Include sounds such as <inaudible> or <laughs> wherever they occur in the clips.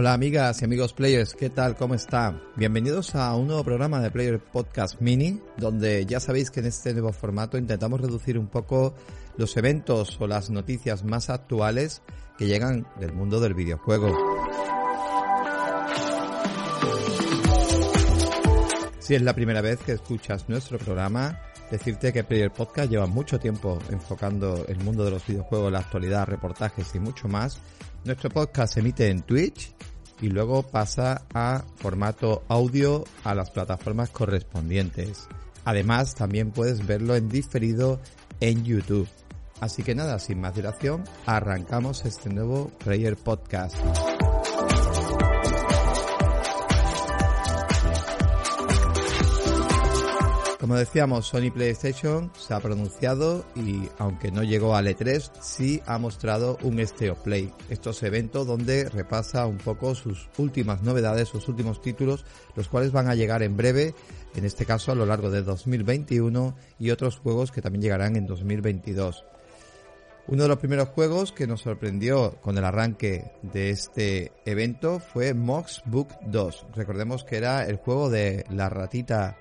Hola amigas y amigos players, ¿qué tal? ¿Cómo está? Bienvenidos a un nuevo programa de Player Podcast Mini, donde ya sabéis que en este nuevo formato intentamos reducir un poco los eventos o las noticias más actuales que llegan del mundo del videojuego. Si es la primera vez que escuchas nuestro programa, decirte que Player Podcast lleva mucho tiempo enfocando el mundo de los videojuegos, la actualidad, reportajes y mucho más. Nuestro podcast se emite en Twitch y luego pasa a formato audio a las plataformas correspondientes. Además, también puedes verlo en diferido en YouTube. Así que nada, sin más dilación, arrancamos este nuevo Player Podcast. Como decíamos, Sony PlayStation se ha pronunciado y aunque no llegó al E3, sí ha mostrado un State of Play. Estos eventos donde repasa un poco sus últimas novedades, sus últimos títulos, los cuales van a llegar en breve, en este caso a lo largo de 2021 y otros juegos que también llegarán en 2022. Uno de los primeros juegos que nos sorprendió con el arranque de este evento fue Mox Book 2. Recordemos que era el juego de la ratita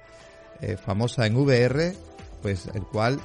eh, famosa en VR, pues el cual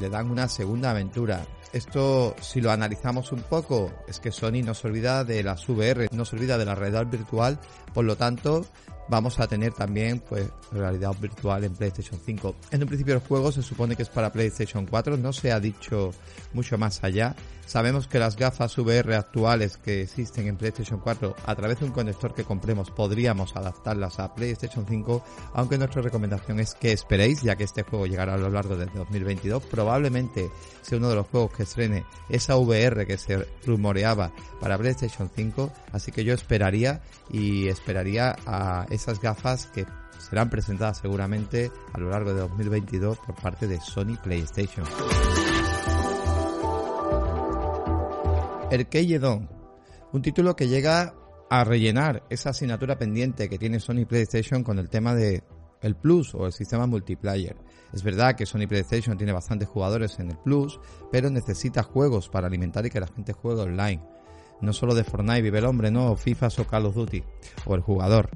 le dan una segunda aventura. Esto, si lo analizamos un poco, es que Sony no se olvida de las VR, no se olvida de la realidad virtual, por lo tanto, vamos a tener también pues realidad virtual en PlayStation 5. En un principio el juego se supone que es para PlayStation 4, no se ha dicho mucho más allá. Sabemos que las gafas VR actuales que existen en PlayStation 4 a través de un conector que compremos podríamos adaptarlas a PlayStation 5, aunque nuestra recomendación es que esperéis ya que este juego llegará a lo largo de 2022. Probablemente sea uno de los juegos que estrene esa VR que se rumoreaba para PlayStation 5, así que yo esperaría y esperaría a esas gafas que serán presentadas seguramente a lo largo de 2022 por parte de Sony PlayStation. Dawn, un título que llega a rellenar esa asignatura pendiente que tiene Sony PlayStation con el tema de el Plus o el sistema multiplayer. Es verdad que Sony PlayStation tiene bastantes jugadores en el Plus, pero necesita juegos para alimentar y que la gente juegue online no solo de Fortnite vive el hombre, ¿no? O FIFA o Call of Duty, o el jugador.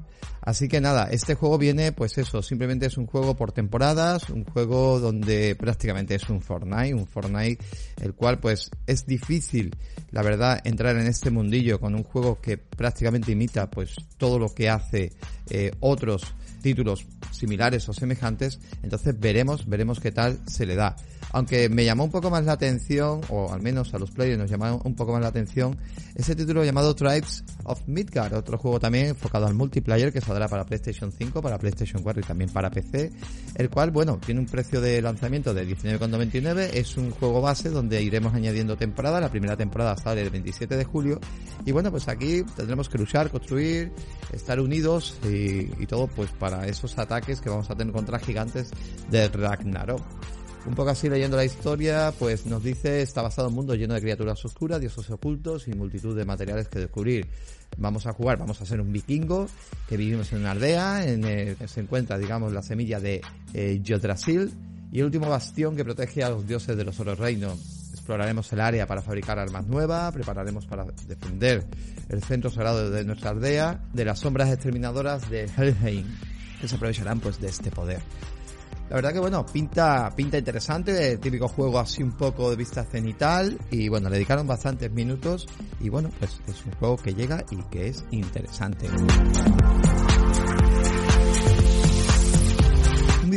Así que nada, este juego viene, pues eso, simplemente es un juego por temporadas, un juego donde prácticamente es un Fortnite, un Fortnite el cual pues es difícil, la verdad, entrar en este mundillo con un juego que prácticamente imita pues todo lo que hace eh, otros títulos similares o semejantes, entonces veremos, veremos qué tal se le da. Aunque me llamó un poco más la atención, o al menos a los players nos llamó un poco más la atención, ese título llamado Tribes of Midgard, otro juego también enfocado al multiplayer que saldrá para PlayStation 5, para PlayStation 4 y también para PC, el cual, bueno, tiene un precio de lanzamiento de 19,99, es un juego base donde iremos añadiendo temporada, la primera temporada sale el 27 de julio, y bueno, pues aquí tendremos que luchar, construir, estar unidos y, y todo pues para esos ataques que vamos a tener contra gigantes de Ragnarok. Un poco así leyendo la historia, pues nos dice, está basado en un mundo lleno de criaturas oscuras, dioses ocultos y multitud de materiales que descubrir. Vamos a jugar, vamos a ser un vikingo que vivimos en una aldea, en el que se encuentra, digamos, la semilla de eh, Yggdrasil y el último bastión que protege a los dioses de los otros reinos. Exploraremos el área para fabricar armas nuevas, prepararemos para defender el centro sagrado de nuestra aldea de las sombras exterminadoras de Helheim que se aprovecharán pues de este poder. La verdad que bueno, pinta, pinta interesante, típico juego así un poco de vista cenital y bueno, le dedicaron bastantes minutos y bueno, pues es un juego que llega y que es interesante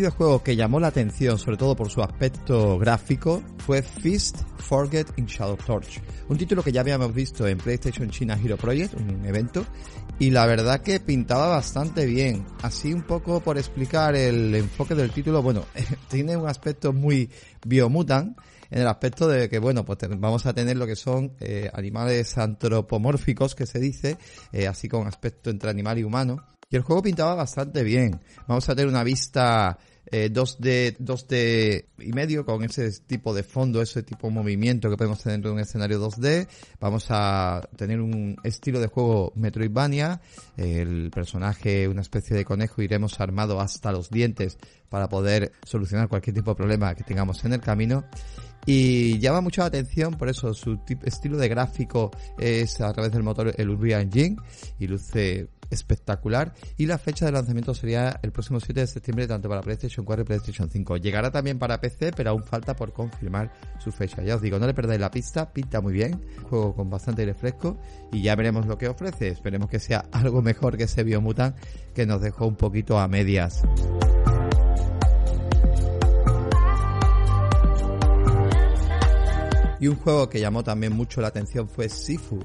videojuego que llamó la atención, sobre todo por su aspecto gráfico, fue Fist Forget in Shadow Torch. Un título que ya habíamos visto en PlayStation China Hero Project, un evento, y la verdad que pintaba bastante bien. Así un poco por explicar el enfoque del título, bueno, <laughs> tiene un aspecto muy biomutant, en el aspecto de que, bueno, pues vamos a tener lo que son eh, animales antropomórficos, que se dice, eh, así con aspecto entre animal y humano. Y el juego pintaba bastante bien. Vamos a tener una vista eh, 2D, 2D y medio con ese tipo de fondo, ese tipo de movimiento que podemos tener en un escenario 2D. Vamos a tener un estilo de juego Metroidvania. El personaje, una especie de conejo, iremos armado hasta los dientes para poder solucionar cualquier tipo de problema que tengamos en el camino. Y llama mucho la atención, por eso su estilo de gráfico es a través del motor el Unreal Engine y luce espectacular. Y la fecha de lanzamiento sería el próximo 7 de septiembre tanto para PlayStation 4 y PlayStation 5. Llegará también para PC, pero aún falta por confirmar su fecha. Ya os digo, no le perdáis la pista, pinta muy bien, juego con bastante aire fresco y ya veremos lo que ofrece. Esperemos que sea <laughs> algo mejor que ese Biomutant que nos dejó un poquito a medias. Y un juego que llamó también mucho la atención fue Sifu.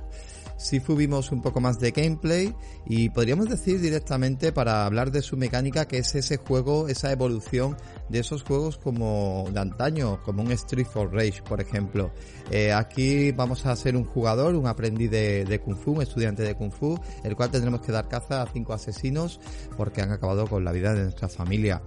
Sifu vimos un poco más de gameplay y podríamos decir directamente para hablar de su mecánica que es ese juego, esa evolución de esos juegos como de antaño, como un Street for Rage, por ejemplo. Eh, aquí vamos a ser un jugador, un aprendiz de, Kung Fu, un estudiante de Kung Fu, el cual tendremos que dar caza a cinco asesinos porque han acabado con la vida de nuestra familia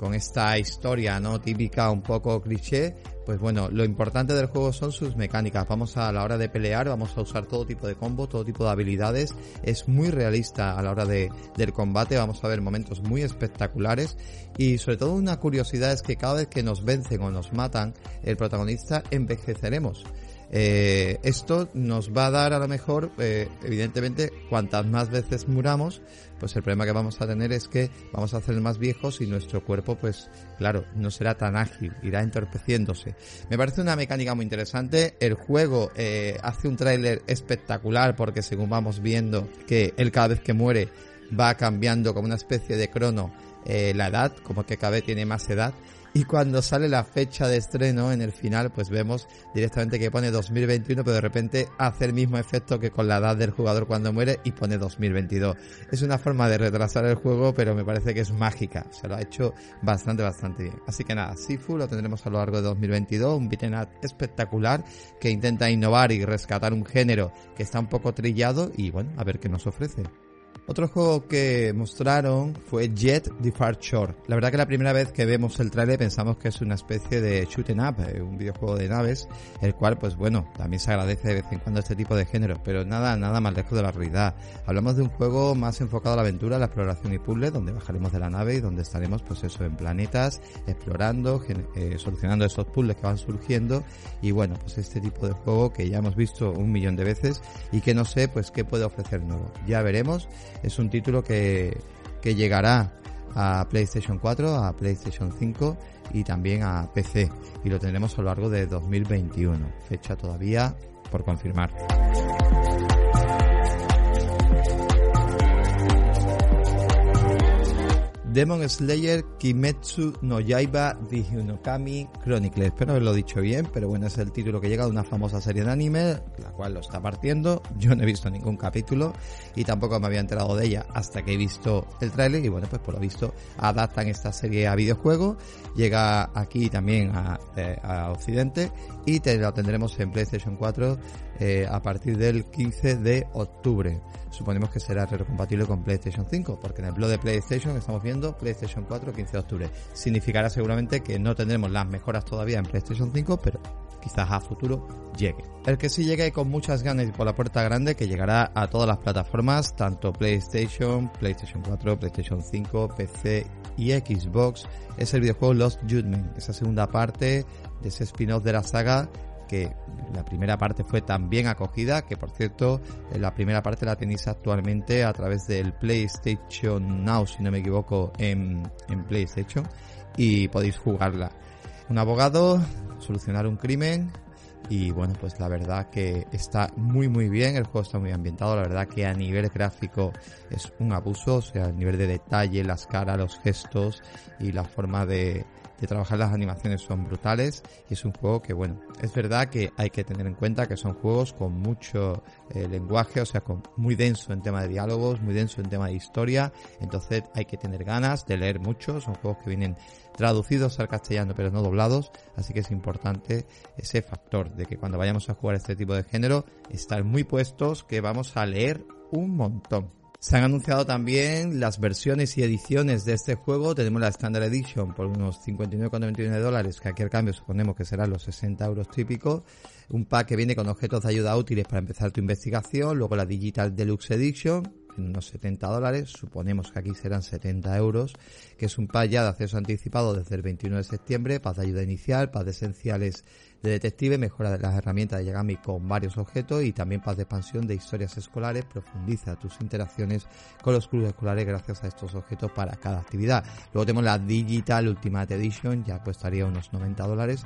con esta historia no típica un poco cliché pues bueno lo importante del juego son sus mecánicas. Vamos a, la hora de pelear vamos a usar todo tipo de combo todo tipo de habilidades. Es muy realista a la hora de, del combate. Vamos a ver momentos muy espectaculares. Y sobre todo una curiosidad es que cada vez que nos vencen o nos matan el protagonista envejeceremos eh, esto nos va a dar a lo mejor, eh, evidentemente, cuantas más veces muramos, pues el problema que vamos a tener es que vamos a ser más viejos y nuestro cuerpo, pues claro, no será tan ágil, irá entorpeciéndose. Me parece una mecánica muy interesante. El juego eh, hace un tráiler espectacular porque según vamos viendo que él cada vez que muere va cambiando como una especie de crono la edad, como que cada vez tiene más edad y cuando sale la fecha de estreno en el final pues vemos directamente que pone 2021 pero de repente hace el mismo efecto que con la edad del jugador cuando muere y pone 2022 es una forma de retrasar el juego pero me parece que es mágica. Se lo ha hecho bastante bastante bien. Así que nada Sifu lo tendremos a lo largo de 2022 un beat'em espectacular que intenta innovar y rescatar un género que está un poco trillado y bueno a ver qué nos ofrece otro juego que mostraron fue Jet Departure. La verdad que la primera vez que vemos el trailer pensamos que es una especie de shoot em up, eh, un videojuego de naves, el cual pues bueno, también se agradece de vez en cuando este tipo de género, pero nada, nada más lejos de la realidad. Hablamos de un juego más enfocado a la aventura, la exploración y puzzle, donde bajaremos de la nave y donde estaremos pues eso en planetas, explorando, eh, solucionando esos puzzles que van surgiendo y bueno, pues este tipo de juego que ya hemos visto un millón de veces y que no sé pues qué puede ofrecer nuevo. Ya veremos es un título que, que llegará a PlayStation 4, a PlayStation 5 y también a PC y lo tendremos a lo largo de 2021, fecha todavía por confirmar. Demon Slayer Kimetsu no Yaiba Dihunokami Chronicle. Espero haberlo dicho bien, pero bueno, es el título que llega de una famosa serie de anime, la cual lo está partiendo. Yo no he visto ningún capítulo y tampoco me había enterado de ella hasta que he visto el tráiler y bueno, pues por lo visto adaptan esta serie a videojuego. Llega aquí también a, eh, Occidente y te, lo tendremos en PlayStation 4 eh, a partir del 15 de octubre. Suponemos que será retrocompatible con PlayStation 5, porque en el blog de PlayStation estamos viendo PlayStation 4 15 de octubre. Significará seguramente que no tendremos las mejoras todavía en PlayStation 5, pero quizás a futuro llegue. El que sí llegue con muchas ganas y por la puerta grande, que llegará a todas las plataformas, tanto PlayStation, PlayStation 4, PlayStation 5, PC y Xbox, es el videojuego Lost Judgment, esa segunda parte de ese spin-off de la saga que la primera parte fue tan bien acogida, que por cierto, eh, la primera parte la tenéis actualmente a través del PlayStation Now, si no me equivoco, en, en PlayStation, y podéis jugarla. Un abogado, solucionar un crimen, y bueno, pues la verdad que está muy muy bien, el juego está muy ambientado, la verdad que a nivel gráfico es un abuso, o sea, a nivel de detalle, las caras, los gestos y la forma de, de trabajar las animaciones son brutales y es un juego que bueno, es verdad que hay que tener en cuenta que son juegos con mucho eh, lenguaje, o sea, con muy denso en tema de diálogos, muy denso en tema de historia, entonces hay que tener ganas de leer mucho, son juegos que vienen traducidos al castellano pero no doblados, así que es importante ese factor de que cuando vayamos a jugar este tipo de género, estar muy puestos que vamos a leer un montón. Se han anunciado también las versiones y ediciones de este juego. Tenemos la Standard Edition por unos 59,99 dólares, que aquí al cambio suponemos que serán los 60 euros típicos. Un pack que viene con objetos de ayuda útiles para empezar tu investigación. Luego la Digital Deluxe Edition, en unos 70 dólares, suponemos que aquí serán 70 euros, que es un pack ya de acceso anticipado desde el 21 de septiembre, paz de ayuda inicial, paz de esenciales de detective, mejora las herramientas de Yagami con varios objetos y también paz de expansión de historias escolares, profundiza tus interacciones con los clubes escolares gracias a estos objetos para cada actividad. Luego tenemos la Digital Ultimate Edition, ya costaría unos 90 dólares,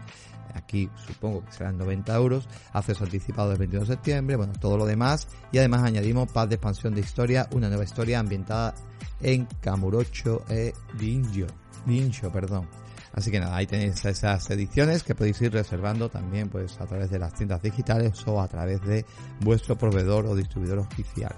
aquí supongo que serán 90 euros, acceso anticipado del 21 de septiembre, bueno, todo lo demás y además añadimos paz de expansión de historia, una nueva historia ambientada en Kamurocho e Dinjo, Dinjo, perdón. Así que nada, ahí tenéis esas ediciones que podéis ir reservando también pues a través de las tiendas digitales o a través de vuestro proveedor o distribuidor oficial.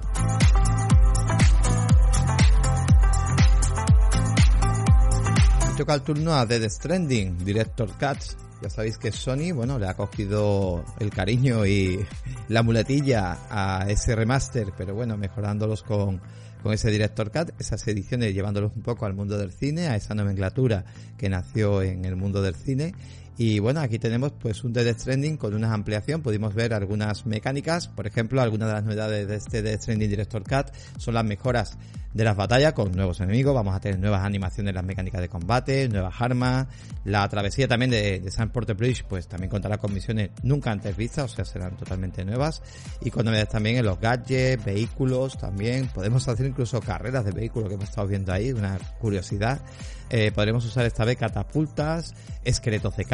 toca el turno a Dead Stranding, Director Cuts. Ya sabéis que Sony, bueno, le ha cogido el cariño y la muletilla a ese remaster, pero bueno, mejorándolos con con ese Director Cut, esas ediciones llevándolos un poco al mundo del cine, a esa nomenclatura que nació en el mundo del cine. Y bueno, aquí tenemos pues un Death Stranding con una ampliación, pudimos ver algunas mecánicas, por ejemplo, algunas de las novedades de este Death Stranding Director Cut son las mejoras de las batallas con nuevos enemigos, vamos a tener nuevas animaciones las mecánicas de combate, nuevas armas, la travesía también de, San Porter Bridge pues también contará con misiones nunca antes vistas, o sea serán totalmente nuevas. Y con novedades también en los gadgets, vehículos también, podemos hacer incluso carreras de vehículos que hemos estado viendo ahí, una curiosidad. Eh, podremos usar esta vez catapultas, esqueletos de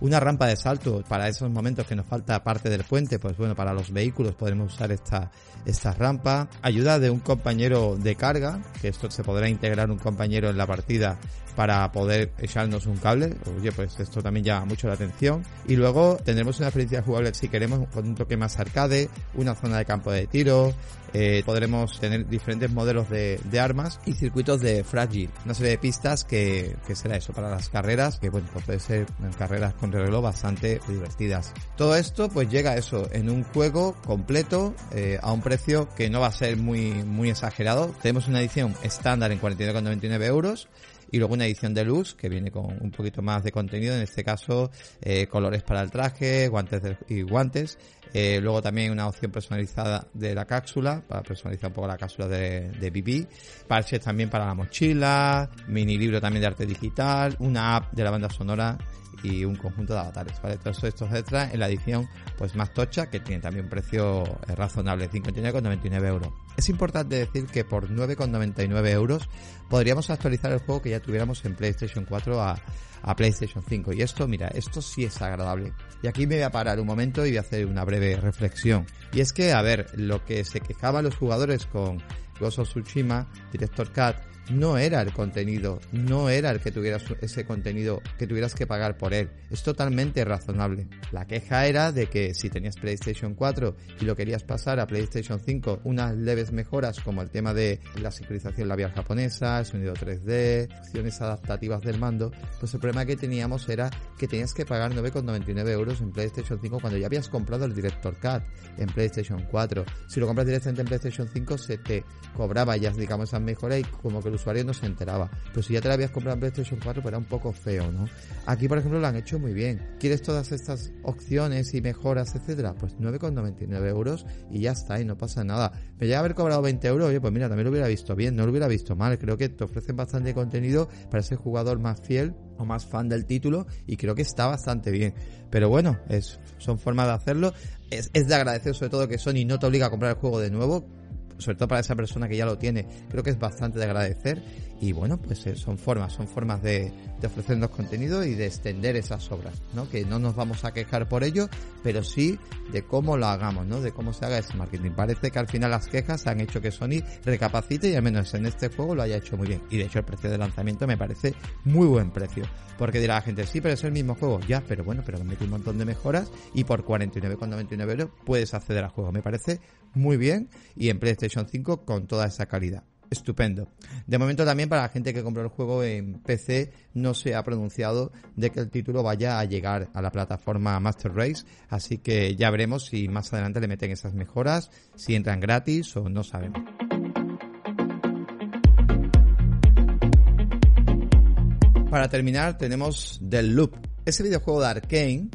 una rampa de salto para esos momentos que nos falta parte del puente, pues bueno, para los vehículos podremos usar esta, esta rampa, ayuda de un compañero de carga, que esto se podrá integrar un compañero en la partida para poder echarnos un cable. Oye, pues esto también llama mucho la atención. Y luego tendremos una experiencia jugable si queremos con un toque más arcade, una zona de campo de tiro, eh, podremos tener diferentes modelos de, de, armas y circuitos de Fragile. Una serie de pistas que, que será eso para las carreras, que bueno, pues puede ser carreras con reloj bastante divertidas. Todo esto pues llega a eso en un juego completo eh, a un precio que no va a ser muy, muy exagerado. Tenemos una edición estándar en 49,99 euros y luego una edición de luz que viene con un poquito más de contenido, en este caso eh, colores para el traje, guantes y guantes. Eh, luego también una opción personalizada de la cápsula, para personalizar un poco la cápsula de, de. Parches también para la mochila, mini libro también de arte digital, una app de la banda sonora y un conjunto de avatares, ¿vale? Todos estos extras en la edición pues más tocha que tiene también un precio eh, razonable, 59,99 euros. Es importante decir que por 9,99 euros podríamos actualizar el juego que ya tuviéramos en PlayStation 4 a, a PlayStation 5. Y esto, mira, esto sí es agradable. Y aquí me voy a parar un momento y voy a hacer una breve reflexión. Y es que, a ver, lo que se quejaban los jugadores con Ghost of Tsushima, Director Cut, no era el contenido, no era el que tuvieras ese contenido que tuvieras que pagar por él. Es totalmente razonable. La queja era de que si tenías PlayStation 4 y lo querías pasar a PlayStation 5, unas leves mejoras como el tema de la sincronización labial japonesa, el sonido 3D, opciones adaptativas del mando, pues el problema que teníamos era que tenías que pagar 9,99 euros en PlayStation 5 cuando ya habías comprado el Director Cut en PlayStation 4. Si lo compras directamente en PlayStation 5 se te cobraba ya digamos esas mejoras y como que el usuario no se enteraba. Pero si ya te la habías comprado en PlayStation 4, pues era un poco feo, ¿no? Aquí, por ejemplo, lo han hecho muy bien. ¿Quieres todas estas opciones y mejoras, etcétera? Pues 9,99 euros y ya está, y no pasa nada. Me llega a haber cobrado 20 euros, oye, pues mira, también lo hubiera visto bien, no lo hubiera visto mal. Creo que te ofrecen bastante contenido para ese jugador más fiel o más fan del título y creo que está bastante bien. Pero bueno, es, son formas de hacerlo. Es, es de agradecer sobre todo que Sony no te obliga a comprar el juego de nuevo sobre todo para esa persona que ya lo tiene, creo que es bastante de agradecer y bueno, pues eh, son formas, son formas de, de ofrecernos contenido y de extender esas obras, ¿no? Que no nos vamos a quejar por ello, pero sí de cómo lo hagamos, ¿no? De cómo se haga ese marketing. Parece que al final las quejas han hecho que Sony recapacite y al menos en este juego lo haya hecho muy bien. Y de hecho el precio de lanzamiento me parece muy buen precio. Porque dirá la gente, sí, pero es el mismo juego. Ya, pero bueno, pero mete un montón de mejoras y por 49,99 euros puedes acceder al juego. Me parece muy bien y en PlayStation 5 con toda esa calidad estupendo. De momento también para la gente que compró el juego en PC no se ha pronunciado de que el título vaya a llegar a la plataforma Master Race, así que ya veremos si más adelante le meten esas mejoras, si entran gratis o no sabemos. Para terminar tenemos The Loop, ese videojuego de Arkane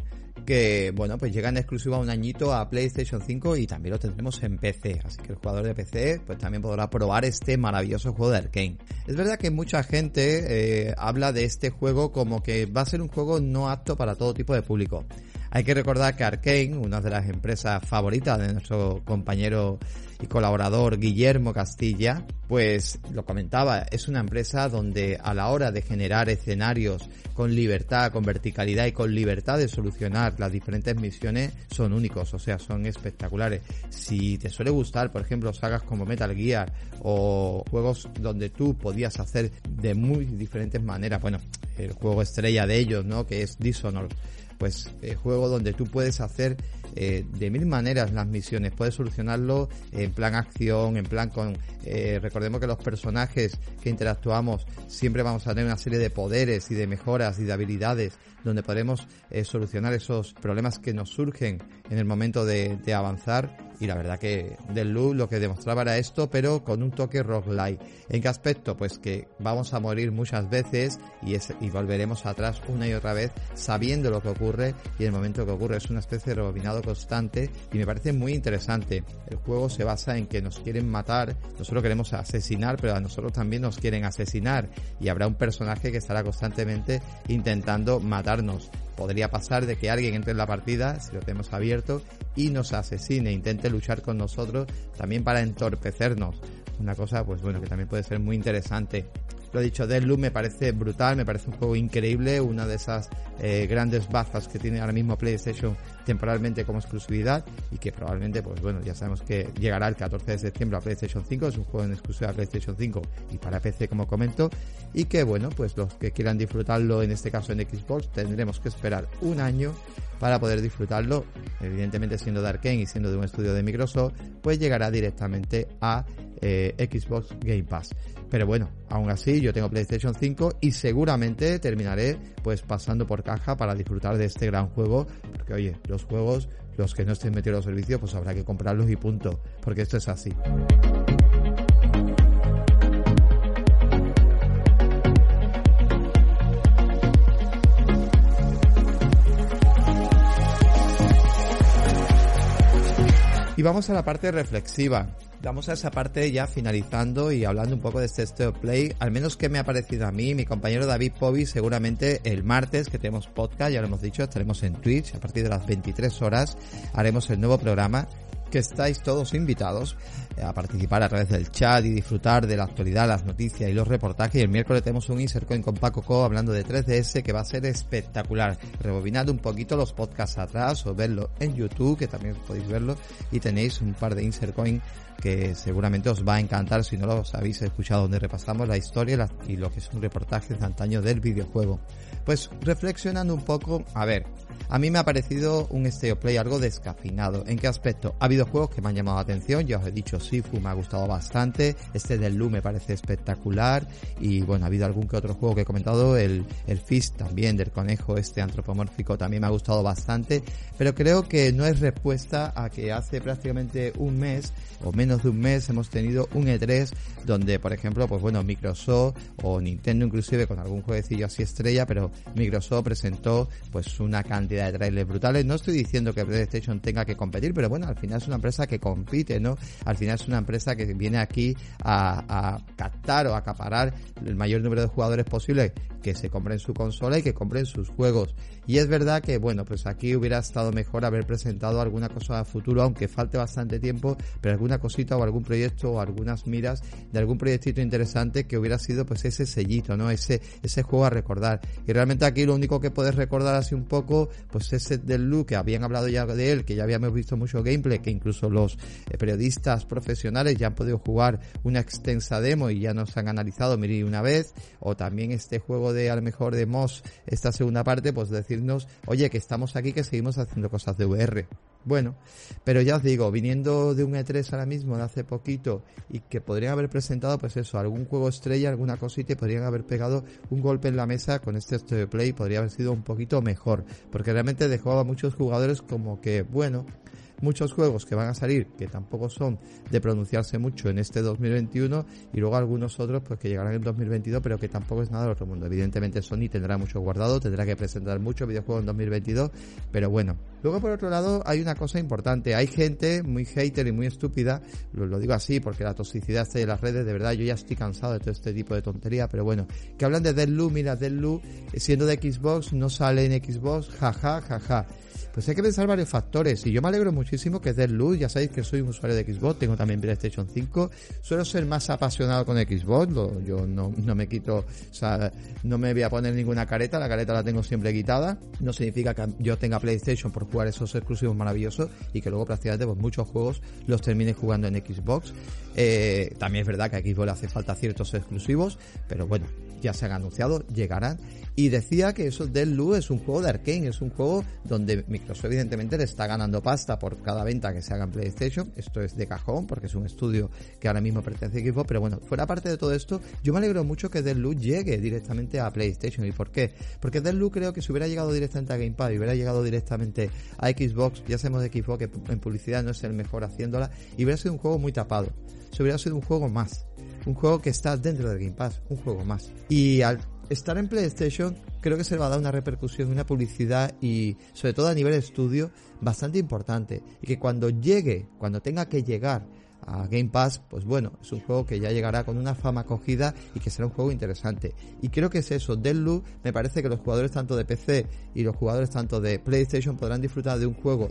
que, bueno, pues llega en exclusiva un añito a PlayStation 5 y también lo tendremos en PC. Así que el jugador de PC, pues también podrá probar este maravilloso juego de Arkane. Es verdad que mucha gente eh, habla de este juego como que va a ser un juego no apto para todo tipo de público. Hay que recordar que Arkane, una de las empresas favoritas de nuestro compañero y colaborador Guillermo Castilla, pues lo comentaba, es una empresa donde a la hora de generar escenarios con libertad, con verticalidad y con libertad de solucionar las diferentes misiones son únicos, o sea, son espectaculares. Si te suele gustar, por ejemplo, sagas como Metal Gear o juegos donde tú podías hacer de muy diferentes maneras, bueno, el juego estrella de ellos, ¿no? Que es Dishonored pues eh, juego donde tú puedes hacer eh, de mil maneras las misiones, puedes solucionarlo en plan acción, en plan con, eh, recordemos que los personajes que interactuamos siempre vamos a tener una serie de poderes y de mejoras y de habilidades donde podremos eh, solucionar esos problemas que nos surgen en el momento de, de avanzar y la verdad que del loop lo que demostraba era esto, pero con un toque roguelike. ¿En qué aspecto? Pues que vamos a morir muchas veces y, es, y volveremos atrás una y otra vez sabiendo lo que ocurre y el momento que ocurre es una especie de rebobinado constante y me parece muy interesante. El juego se basa en que nos quieren matar, nosotros queremos asesinar, pero a nosotros también nos quieren asesinar y habrá un personaje que estará constantemente intentando matarnos podría pasar de que alguien entre en la partida, si lo tenemos abierto, y nos asesine, intente luchar con nosotros también para entorpecernos. Una cosa, pues bueno, que también puede ser muy interesante. Lo dicho, Deadloop me parece brutal, me parece un juego increíble, una de esas eh, grandes bazas que tiene ahora mismo PlayStation temporalmente como exclusividad y que probablemente, pues bueno, ya sabemos que llegará el 14 de septiembre a PlayStation 5, es un juego en exclusiva PlayStation 5 y para PC como comento, y que bueno, pues los que quieran disfrutarlo en este caso en Xbox tendremos que esperar un año para poder disfrutarlo, evidentemente siendo de Arkane y siendo de un estudio de Microsoft, pues llegará directamente a eh, Xbox Game Pass. Pero bueno, aún así yo tengo PlayStation 5 y seguramente terminaré pues pasando por caja para disfrutar de este gran juego, porque oye, los juegos, los que no estén metidos en los servicios, pues habrá que comprarlos y punto, porque esto es así. Y vamos a la parte reflexiva. Vamos a esa parte ya finalizando y hablando un poco de este State Play, al menos que me ha parecido a mí, mi compañero David Povi, seguramente el martes que tenemos podcast, ya lo hemos dicho, estaremos en Twitch a partir de las 23 horas, haremos el nuevo programa que estáis todos invitados eh, a participar a través del chat y disfrutar de la actualidad, las noticias y los reportajes. Y el miércoles tenemos un Insert Coin con Paco Co hablando de 3DS que va a ser espectacular. Rebobinad un poquito los podcasts atrás o verlo en YouTube, que también podéis verlo, y tenéis un par de Insert Coin que seguramente os va a encantar si no los habéis escuchado, donde repasamos la historia y lo que son reportajes de antaño del videojuego. Pues reflexionando un poco, a ver, a mí me ha parecido un Stereo Play algo descafinado. ¿En qué aspecto? Ha habido juegos que me han llamado la atención, ya os he dicho Sifu me ha gustado bastante, este del Lu me parece espectacular y bueno, ha habido algún que otro juego que he comentado, el, el Fist también del conejo este antropomórfico también me ha gustado bastante, pero creo que no es respuesta a que hace prácticamente un mes o menos de un mes hemos tenido un E3 donde por ejemplo pues bueno Microsoft o Nintendo inclusive con algún jueguecillo así estrella pero Microsoft presentó pues una cantidad de trailers brutales no estoy diciendo que PlayStation tenga que competir pero bueno al final es una empresa que compite no al final es una empresa que viene aquí a, captar o acaparar el mayor número de jugadores posible que se compren su consola y que compren sus juegos. Y es verdad que, bueno, pues aquí hubiera estado mejor haber presentado alguna cosa a futuro, aunque falte bastante tiempo, pero alguna o algún proyecto o algunas miras de algún proyectito interesante que hubiera sido pues ese sellito, ¿no? Ese, ese juego a recordar. Y realmente aquí lo único que puedes recordar así un poco, pues ese del look que habían hablado ya de él, que ya habíamos visto mucho gameplay, que incluso los eh, periodistas profesionales ya han podido jugar una extensa demo y ya nos han analizado Miri una vez, o también este juego de a lo mejor de Moss, esta segunda parte, pues decirnos, oye, que estamos aquí, que seguimos haciendo cosas de VR. Bueno, pero ya os digo, viniendo de un E3 ahora mismo, de hace poquito, y que podrían haber presentado, pues eso, algún juego estrella, alguna cosita, y podrían haber pegado un golpe en la mesa con este Play, podría haber sido un poquito mejor, porque realmente dejó a muchos jugadores como que, bueno, muchos juegos que van a salir que tampoco son de pronunciarse mucho en este 2021 y luego algunos otros pues que llegarán en 2022 pero que tampoco es nada del otro mundo. Evidentemente Sony tendrá mucho guardado, tendrá que presentar muchos videojuegos en 2022, pero bueno. Luego por otro lado hay una cosa importante, hay gente muy hater y muy estúpida, lo, digo así porque la toxicidad de las redes, de verdad yo ya estoy cansado de todo este tipo de tontería, pero bueno, que hablan de Deadloop, mira Deadloop siendo de Xbox no sale en Xbox, jaja, jaja. Pues hay que pensar varios factores. Y yo me alegro muchísimo que dé luz. Ya sabéis que soy un usuario de Xbox, tengo también PlayStation 5. Suelo ser más apasionado con Xbox. yo no, no me quito, o sea, no me voy a poner ninguna careta. La careta la tengo siempre quitada. No significa que yo tenga PlayStation por jugar esos exclusivos maravillosos y que luego prácticamente pues, muchos juegos los termine jugando en Xbox. Eh, también es verdad que a Xbox le hace falta ciertos exclusivos, pero bueno, ya se han anunciado, llegarán. Y decía que eso Deadloop es un juego de Arkane, es un juego donde Microsoft evidentemente le está ganando pasta por cada venta que se haga en PlayStation. Esto es de cajón porque es un estudio que ahora mismo pertenece a Xbox, pero bueno, fuera parte de todo esto, yo me alegro mucho que Deadloop llegue directamente a PlayStation. ¿Y por qué? Porque Deadloop creo que si hubiera llegado directamente a Gamepad y hubiera llegado directamente a Xbox, ya sabemos de Xbox que en publicidad no es el mejor haciéndola, y hubiera sido un juego muy tapado. Se hubiera sido un juego más un juego que está dentro del Game Pass, un juego más. Y al estar en PlayStation creo que se va a dar una repercusión, una publicidad y sobre todo a nivel estudio bastante importante. Y que cuando llegue, cuando tenga que llegar a Game Pass, pues bueno, es un juego que ya llegará con una fama acogida y que será un juego interesante. Y creo que es eso, Deadloop, me parece que los jugadores tanto de PC y los jugadores tanto de PlayStation podrán disfrutar de un juego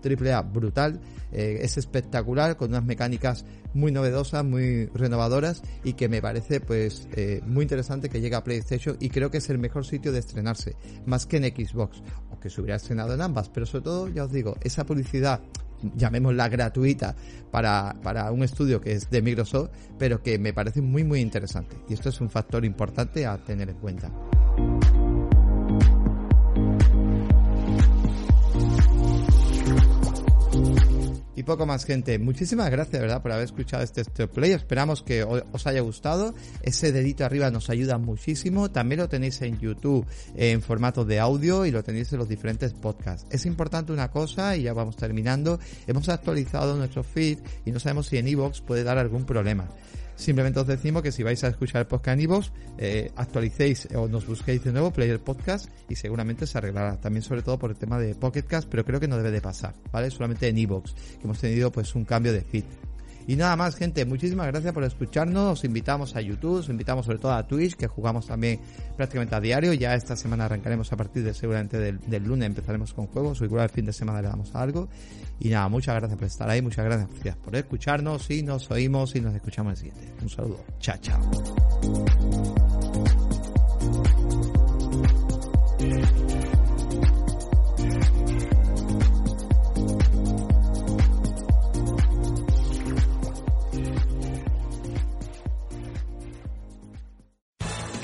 triple A brutal, eh, es espectacular, con unas mecánicas muy novedosas, muy renovadoras y que me parece pues eh, muy interesante que llegue a PlayStation y creo que es el mejor sitio de estrenarse, más que en Xbox, o que se hubiera estrenado en ambas, pero sobre todo, ya os digo, esa publicidad llamémosla gratuita para, para un estudio que es de Microsoft, pero que me parece muy muy interesante. Y esto es un factor importante a tener en cuenta. Y poco más, gente. Muchísimas gracias, ¿verdad?, por haber escuchado este, este play. Esperamos que os haya gustado. Ese dedito arriba nos ayuda muchísimo. También lo tenéis en YouTube en formato de audio y lo tenéis en los diferentes podcasts. Es importante una cosa, y ya vamos terminando. Hemos actualizado nuestro feed y no sabemos si en iVoox puede dar algún problema. Simplemente os decimos que si vais a escuchar el podcast en iVoox, eh, actualicéis o nos busquéis de nuevo Player Podcast y seguramente se arreglará. También sobre todo por el tema de Pocketcast, pero creo que no debe de pasar, ¿vale? Solamente en iVoox, que hemos tenido pues un cambio de feed. Y nada más, gente, muchísimas gracias por escucharnos. Os invitamos a YouTube, os invitamos sobre todo a Twitch, que jugamos también prácticamente a diario. Ya esta semana arrancaremos a partir de seguramente del, lunes, empezaremos con juegos, o igual el fin de semana le damos algo. Y nada, muchas gracias por estar ahí, muchas gracias por escucharnos y nos oímos y nos escuchamos el siguiente. Un saludo. Chao, chao.